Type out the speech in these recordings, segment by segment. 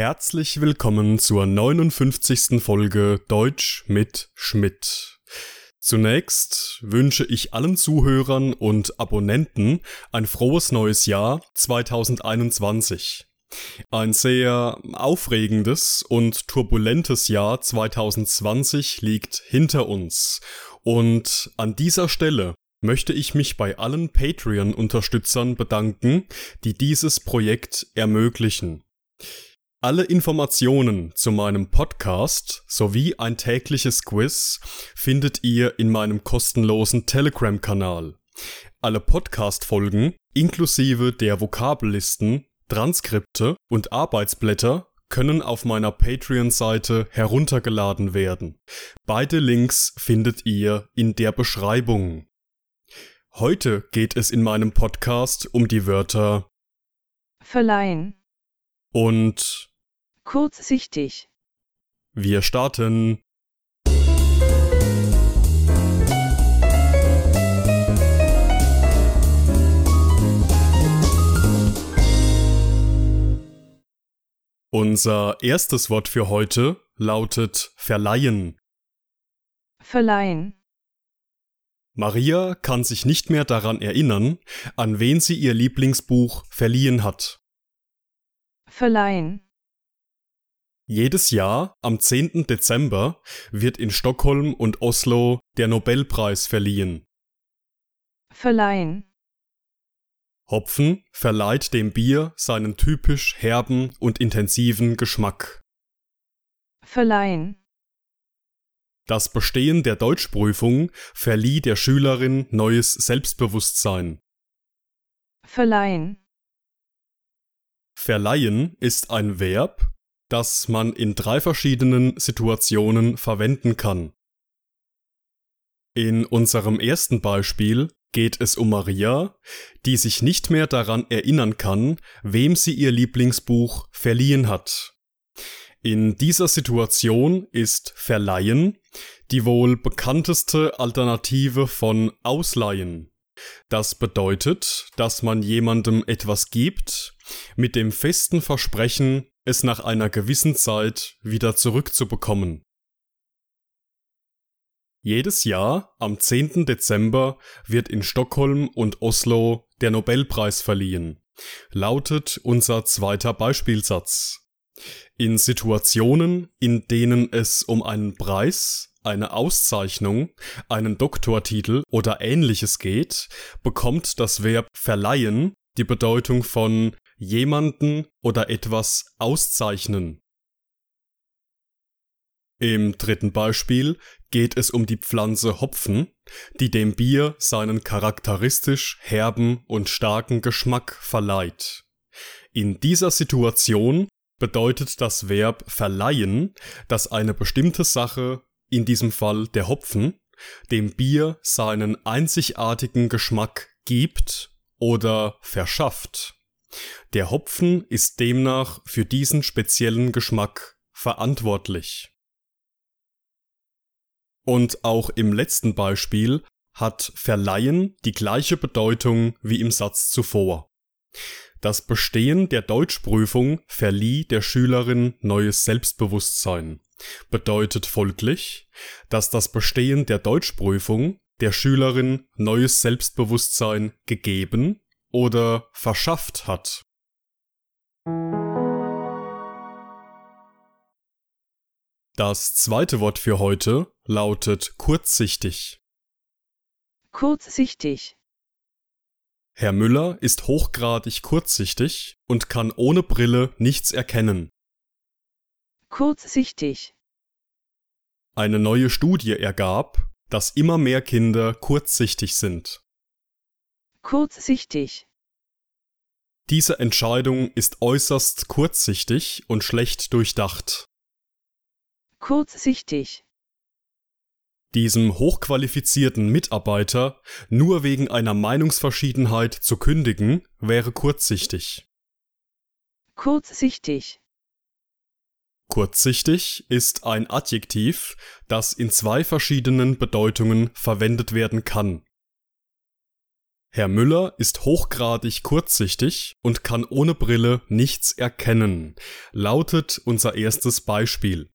Herzlich willkommen zur 59. Folge Deutsch mit Schmidt. Zunächst wünsche ich allen Zuhörern und Abonnenten ein frohes neues Jahr 2021. Ein sehr aufregendes und turbulentes Jahr 2020 liegt hinter uns und an dieser Stelle möchte ich mich bei allen Patreon-Unterstützern bedanken, die dieses Projekt ermöglichen. Alle Informationen zu meinem Podcast sowie ein tägliches Quiz findet ihr in meinem kostenlosen Telegram-Kanal. Alle Podcast-Folgen inklusive der Vokabellisten, Transkripte und Arbeitsblätter können auf meiner Patreon-Seite heruntergeladen werden. Beide Links findet ihr in der Beschreibung. Heute geht es in meinem Podcast um die Wörter verleihen und kurzsichtig. Wir starten. Unser erstes Wort für heute lautet verleihen. Verleihen. Maria kann sich nicht mehr daran erinnern, an wen sie ihr Lieblingsbuch verliehen hat. Verleihen. Jedes Jahr am 10. Dezember wird in Stockholm und Oslo der Nobelpreis verliehen. Verleihen. Hopfen verleiht dem Bier seinen typisch herben und intensiven Geschmack. Verleihen. Das Bestehen der Deutschprüfung verlieh der Schülerin neues Selbstbewusstsein. Verleihen. Verleihen ist ein Verb, das man in drei verschiedenen Situationen verwenden kann. In unserem ersten Beispiel geht es um Maria, die sich nicht mehr daran erinnern kann, wem sie ihr Lieblingsbuch verliehen hat. In dieser Situation ist Verleihen die wohl bekannteste Alternative von Ausleihen. Das bedeutet, dass man jemandem etwas gibt, mit dem festen Versprechen, es nach einer gewissen Zeit wieder zurückzubekommen. Jedes Jahr am 10. Dezember wird in Stockholm und Oslo der Nobelpreis verliehen, lautet unser zweiter Beispielsatz. In Situationen, in denen es um einen Preis, eine Auszeichnung, einen Doktortitel oder ähnliches geht, bekommt das Verb verleihen die Bedeutung von jemanden oder etwas auszeichnen. Im dritten Beispiel geht es um die Pflanze Hopfen, die dem Bier seinen charakteristisch herben und starken Geschmack verleiht. In dieser Situation bedeutet das Verb verleihen, dass eine bestimmte Sache, in diesem Fall der Hopfen, dem Bier seinen einzigartigen Geschmack gibt oder verschafft. Der Hopfen ist demnach für diesen speziellen Geschmack verantwortlich. Und auch im letzten Beispiel hat verleihen die gleiche Bedeutung wie im Satz zuvor. Das Bestehen der Deutschprüfung verlieh der Schülerin neues Selbstbewusstsein, bedeutet folglich, dass das Bestehen der Deutschprüfung der Schülerin neues Selbstbewusstsein gegeben oder verschafft hat. Das zweite Wort für heute lautet kurzsichtig. Kurzsichtig. Herr Müller ist hochgradig kurzsichtig und kann ohne Brille nichts erkennen. Kurzsichtig. Eine neue Studie ergab, dass immer mehr Kinder kurzsichtig sind. Kurzsichtig. Diese Entscheidung ist äußerst kurzsichtig und schlecht durchdacht. Kurzsichtig. Diesem hochqualifizierten Mitarbeiter nur wegen einer Meinungsverschiedenheit zu kündigen, wäre kurzsichtig. Kurzsichtig. Kurzsichtig ist ein Adjektiv, das in zwei verschiedenen Bedeutungen verwendet werden kann. Herr Müller ist hochgradig kurzsichtig und kann ohne Brille nichts erkennen, lautet unser erstes Beispiel.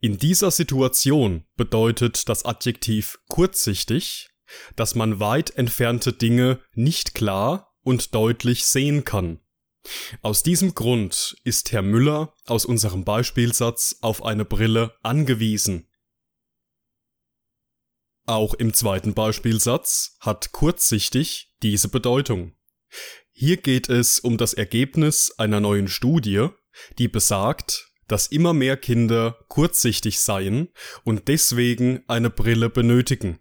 In dieser Situation bedeutet das Adjektiv kurzsichtig, dass man weit entfernte Dinge nicht klar und deutlich sehen kann. Aus diesem Grund ist Herr Müller aus unserem Beispielsatz auf eine Brille angewiesen. Auch im zweiten Beispielsatz hat kurzsichtig diese Bedeutung. Hier geht es um das Ergebnis einer neuen Studie, die besagt, dass immer mehr Kinder kurzsichtig seien und deswegen eine Brille benötigen.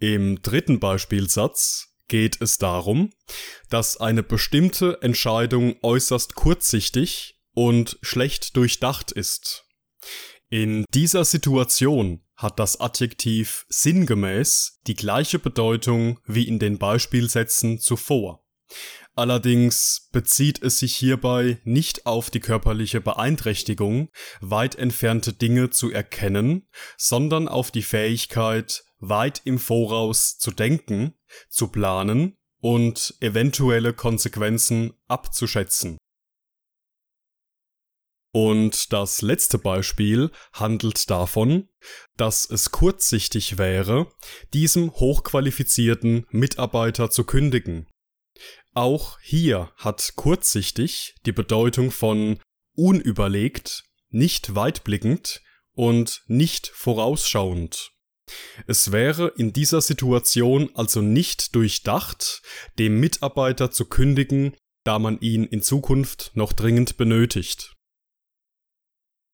Im dritten Beispielsatz geht es darum, dass eine bestimmte Entscheidung äußerst kurzsichtig und schlecht durchdacht ist. In dieser Situation hat das Adjektiv sinngemäß die gleiche Bedeutung wie in den Beispielsätzen zuvor. Allerdings bezieht es sich hierbei nicht auf die körperliche Beeinträchtigung, weit entfernte Dinge zu erkennen, sondern auf die Fähigkeit, weit im Voraus zu denken, zu planen und eventuelle Konsequenzen abzuschätzen. Und das letzte Beispiel handelt davon, dass es kurzsichtig wäre, diesem hochqualifizierten Mitarbeiter zu kündigen. Auch hier hat kurzsichtig die Bedeutung von unüberlegt, nicht weitblickend und nicht vorausschauend. Es wäre in dieser Situation also nicht durchdacht, dem Mitarbeiter zu kündigen, da man ihn in Zukunft noch dringend benötigt.